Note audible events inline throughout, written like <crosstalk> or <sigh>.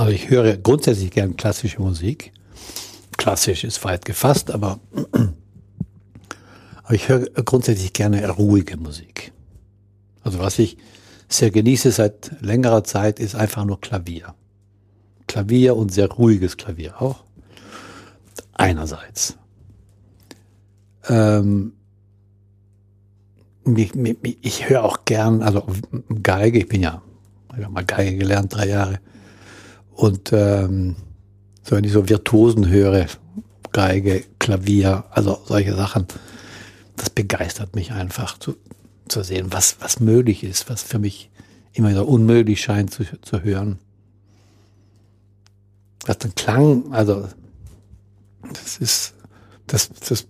Also ich höre grundsätzlich gern klassische Musik. Klassisch ist weit gefasst, aber, <clears throat> aber ich höre grundsätzlich gerne ruhige Musik. Also was ich sehr genieße seit längerer Zeit ist einfach nur Klavier. Klavier und sehr ruhiges Klavier auch. Einerseits. Ähm, ich, ich höre auch gern, also Geige, ich bin ja, ich habe mal Geige gelernt, drei Jahre. Und ähm, so wenn ich so Virtuosen höre, Geige, Klavier, also solche Sachen, das begeistert mich einfach zu, zu sehen, was, was möglich ist, was für mich immer wieder unmöglich scheint zu, zu hören. Was dann Klang, also das ist, das, das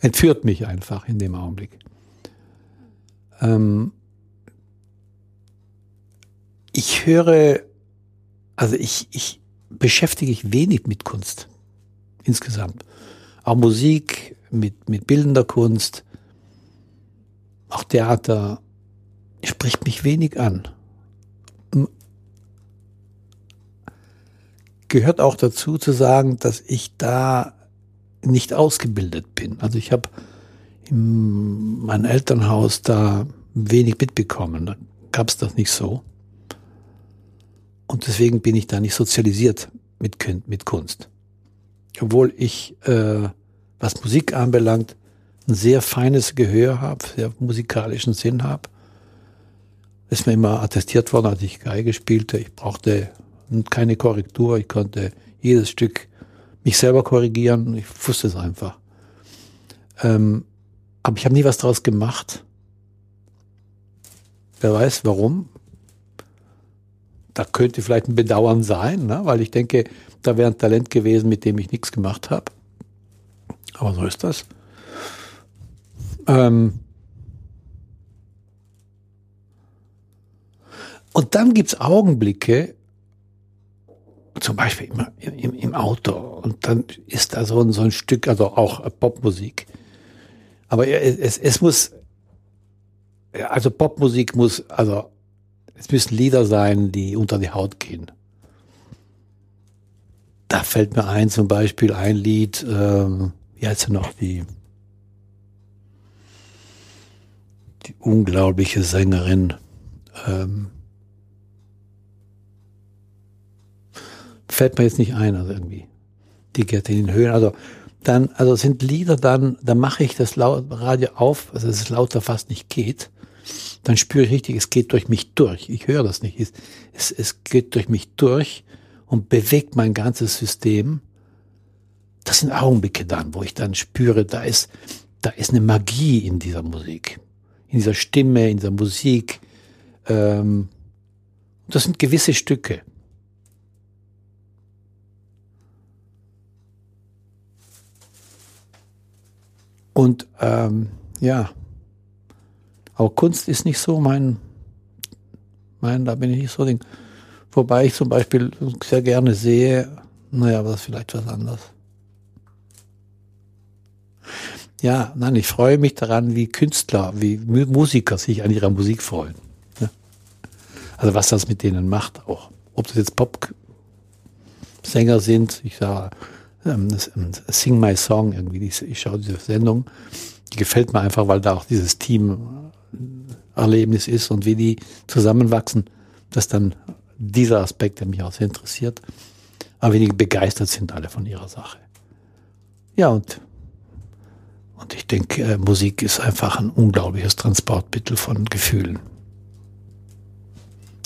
entführt mich einfach in dem Augenblick. Ähm, ich höre, also ich, ich beschäftige mich wenig mit Kunst insgesamt. Auch Musik, mit, mit bildender Kunst, auch Theater, spricht mich wenig an. Gehört auch dazu zu sagen, dass ich da nicht ausgebildet bin. Also ich habe in meinem Elternhaus da wenig mitbekommen. Da gab es das nicht so. Und deswegen bin ich da nicht sozialisiert mit, mit Kunst. Obwohl ich, äh, was Musik anbelangt, ein sehr feines Gehör habe, sehr musikalischen Sinn habe. Ist mir immer attestiert worden, als ich Geige spielte. Ich brauchte keine Korrektur. Ich konnte jedes Stück mich selber korrigieren. Ich wusste es einfach. Ähm, aber ich habe nie was draus gemacht. Wer weiß warum. Da könnte vielleicht ein Bedauern sein, ne? weil ich denke, da wäre ein Talent gewesen, mit dem ich nichts gemacht habe. Aber so ist das. Ähm und dann gibt's Augenblicke, zum Beispiel im, im, im, Auto, und dann ist da so ein, so ein Stück, also auch Popmusik. Aber es, es muss, also Popmusik muss, also es müssen Lieder sein, die unter die Haut gehen. Da fällt mir ein, zum Beispiel ein Lied, ähm, wie heißt sie noch, die die unglaubliche Sängerin. Ähm, fällt mir jetzt nicht ein, also irgendwie. Die geht in den Höhen. Also dann, also sind Lieder dann, dann mache ich das Radio auf, also dass es lauter fast nicht geht. Dann spüre ich richtig, es geht durch mich durch. Ich höre das nicht. Es, es geht durch mich durch und bewegt mein ganzes System. Das sind Augenblicke dann, wo ich dann spüre, da ist, da ist eine Magie in dieser Musik in dieser Stimme, in dieser Musik. Ähm, das sind gewisse Stücke. Und ähm, ja, aber Kunst ist nicht so mein, mein, da bin ich nicht so Ding. Wobei ich zum Beispiel sehr gerne sehe, naja, aber das ist vielleicht was anderes. Ja, nein, ich freue mich daran, wie Künstler, wie Musiker sich an ihrer Musik freuen. Ja. Also was das mit denen macht auch. Ob das jetzt Pop-Sänger sind, ich sage, ähm, ähm, Sing My Song irgendwie, ich schaue diese Sendung, die gefällt mir einfach, weil da auch dieses Team-Erlebnis ist und wie die zusammenwachsen, dass dann dieser Aspekt, der mich auch sehr interessiert, aber wenige begeistert sind alle von ihrer Sache. Ja, und und ich denke, äh, Musik ist einfach ein unglaubliches Transportmittel von Gefühlen.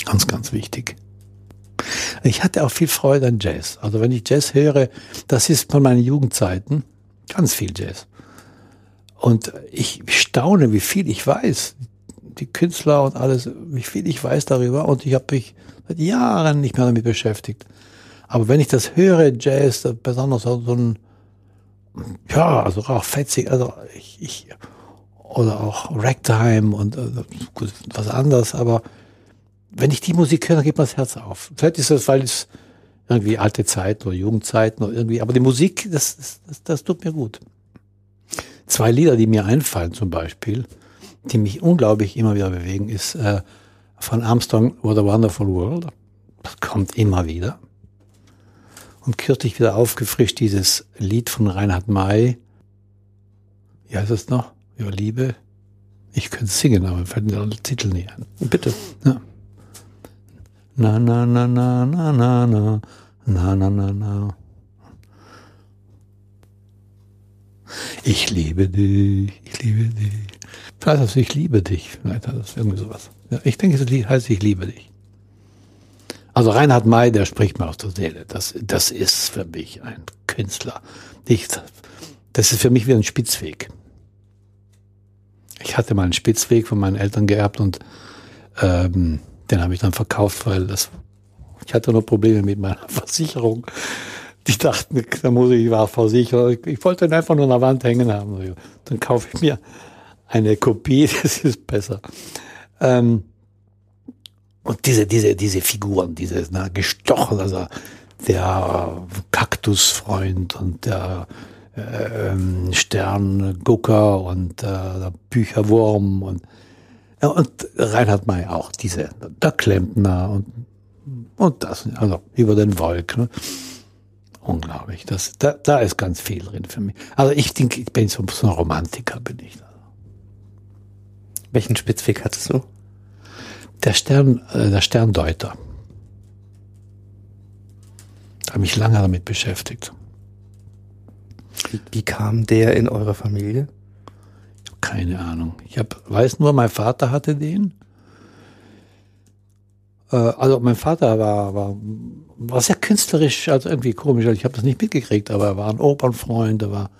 Ganz, ganz wichtig. Ich hatte auch viel Freude an Jazz. Also wenn ich Jazz höre, das ist von meinen Jugendzeiten ganz viel Jazz. Und ich staune, wie viel ich weiß. Die Künstler und alles, wie viel ich weiß darüber. Und ich habe mich seit Jahren nicht mehr damit beschäftigt. Aber wenn ich das höre, Jazz, besonders so ein ja, also auch fetzig, also ich, ich oder auch Ragtime und äh, gut, was anderes, aber wenn ich die Musik höre, dann geht mir das Herz auf. Vielleicht ist das, weil es irgendwie alte Zeiten oder Jugendzeiten oder irgendwie, aber die Musik, das, das, das tut mir gut. Zwei Lieder, die mir einfallen zum Beispiel, die mich unglaublich immer wieder bewegen, ist äh, von Armstrong What a Wonderful World. Das kommt immer wieder. Und kürzlich wieder aufgefrischt dieses Lied von Reinhard May. Wie heißt es noch? Über Liebe. Ich könnte singen, aber fällt mir der Titel nicht an. Bitte. Ja. Na, na, na, na, na, na, na, na, na, na, na. Ich liebe dich, ich liebe dich. Vielleicht heißt es, ich liebe dich. Vielleicht heißt es irgendwie sowas. Ja, ich denke, es heißt, ich liebe dich. Also Reinhard May, der spricht mir aus der Seele. Das, das ist für mich ein Künstler. Ich, das ist für mich wie ein Spitzweg. Ich hatte mal einen Spitzweg von meinen Eltern geerbt und ähm, den habe ich dann verkauft, weil das ich hatte noch Probleme mit meiner <laughs> Versicherung. Die dachten, da muss ich war versichert. Ich wollte ihn einfach nur an der Wand hängen haben. Dann kaufe ich mir eine Kopie, <laughs> das ist besser. Ähm, und diese, diese, diese Figuren, diese na, gestochen, also der Kaktusfreund und der äh, Sterngucker und äh, der Bücherwurm und, ja, und Reinhard May auch, diese, der Klempner und, und das, also über den Wolken. Unglaublich. Das, da, da ist ganz viel drin für mich. Also ich denke, ich bin so, so ein Romantiker, bin ich. Welchen Spitzweg hattest du? Der Stern, äh, der Sterndeuter. Da habe mich lange damit beschäftigt. Wie, wie kam der in eure Familie? Keine Ahnung. Ich hab, weiß nur, mein Vater hatte den. Äh, also mein Vater war, war, war sehr künstlerisch, also irgendwie komisch. Ich habe das nicht mitgekriegt, aber er war ein Opernfreund, er war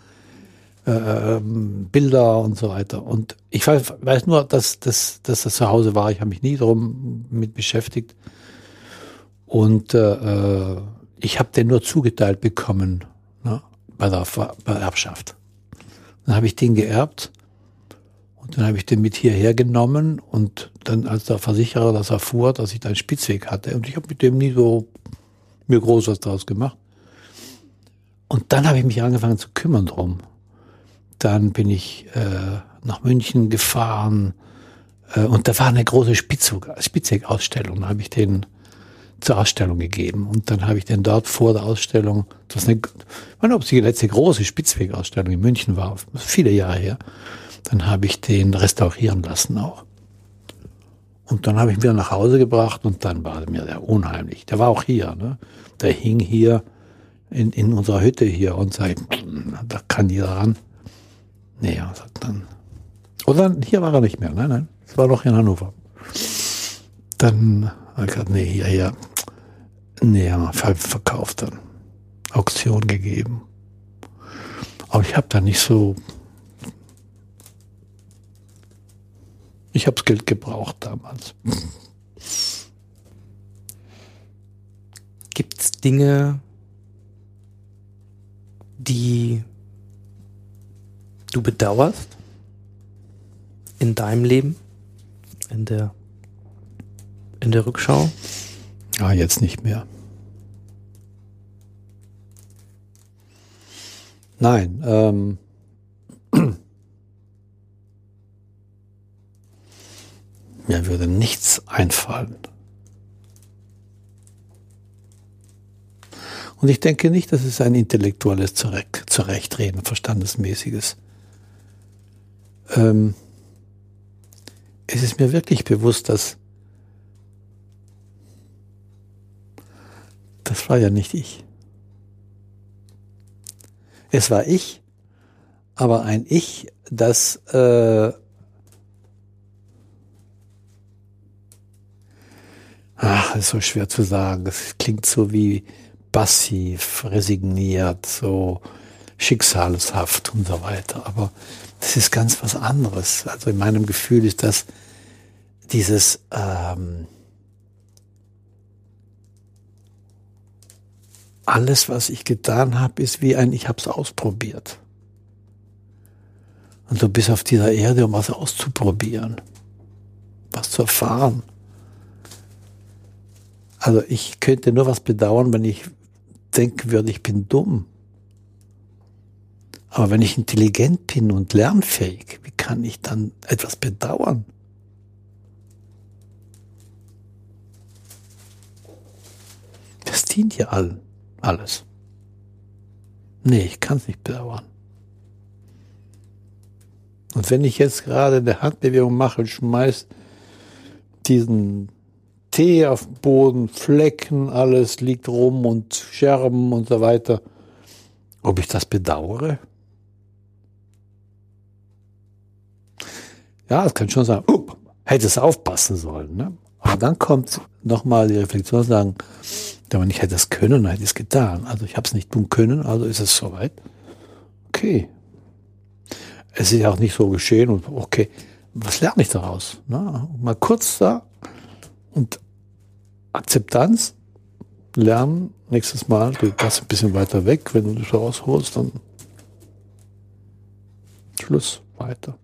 äh, ähm, Bilder und so weiter. Und ich weiß, weiß nur, dass, dass, dass das zu Hause war. Ich habe mich nie darum mit beschäftigt. Und äh, äh ich habe den nur zugeteilt bekommen ne, bei, der, bei der Erbschaft. Dann habe ich den geerbt und dann habe ich den mit hierher genommen und dann als der Versicherer das erfuhr, dass ich da einen Spitzweg hatte und ich habe mit dem nie so mir groß was draus gemacht. Und dann habe ich mich angefangen zu kümmern drum. Dann bin ich äh, nach München gefahren äh, und da war eine große Spitzweg-Ausstellung. Da habe ich den zur Ausstellung gegeben und dann habe ich den dort vor der Ausstellung, das ist eine, ich nicht, ob es die letzte große Spitzweg-Ausstellung in München war, viele Jahre her, dann habe ich den restaurieren lassen auch. Und dann habe ich ihn wieder nach Hause gebracht und dann war mir der unheimlich. Der war auch hier, ne? Der hing hier in, in unserer Hütte hier und sei, da kann jeder ran. Was hat dann. Oder hier war er nicht mehr. Nein, nein. Es war noch in Hannover. Dann habe ich gesagt, nee, hier, hier. Nee, haben verkauft dann. Auktion gegeben. Aber ich habe da nicht so. Ich habe das Geld gebraucht damals. Gibt es Dinge, die du bedauerst in deinem Leben, in der, in der Rückschau? Ah, jetzt nicht mehr. Nein, ähm, mir würde nichts einfallen. Und ich denke nicht, dass es ein intellektuelles Zurechtreden, verstandesmäßiges ähm, es ist mir wirklich bewusst, dass das war ja nicht ich. Es war ich, aber ein Ich, das äh, ach, ist so schwer zu sagen. Das klingt so wie passiv, resigniert, so schicksalshaft und so weiter. Aber das ist ganz was anderes. Also in meinem Gefühl ist das dieses ähm, alles, was ich getan habe, ist wie ein, ich habe es ausprobiert. Und du bist auf dieser Erde, um was auszuprobieren, was zu erfahren. Also ich könnte nur was bedauern, wenn ich denken würde, ich bin dumm. Aber wenn ich intelligent bin und lernfähig, wie kann ich dann etwas bedauern? dient ja allen. Alles. Nee, ich kann es nicht bedauern. Und wenn ich jetzt gerade eine Handbewegung mache, schmeiß diesen Tee auf den Boden, Flecken, alles liegt rum und Scherben und so weiter. Ob ich das bedauere? Ja, das kann schon sagen, uh, hätte es aufpassen sollen. Ne? Aber dann kommt nochmal die Reflexion sagen, wenn nicht hätte es können, hätte ich es getan. Also ich habe es nicht tun können, also ist es soweit. Okay. Es ist ja auch nicht so geschehen und okay, was lerne ich daraus? Ne? Mal kurz da und Akzeptanz, lernen, nächstes Mal geht das ein bisschen weiter weg, wenn du das rausholst, dann Schluss, weiter.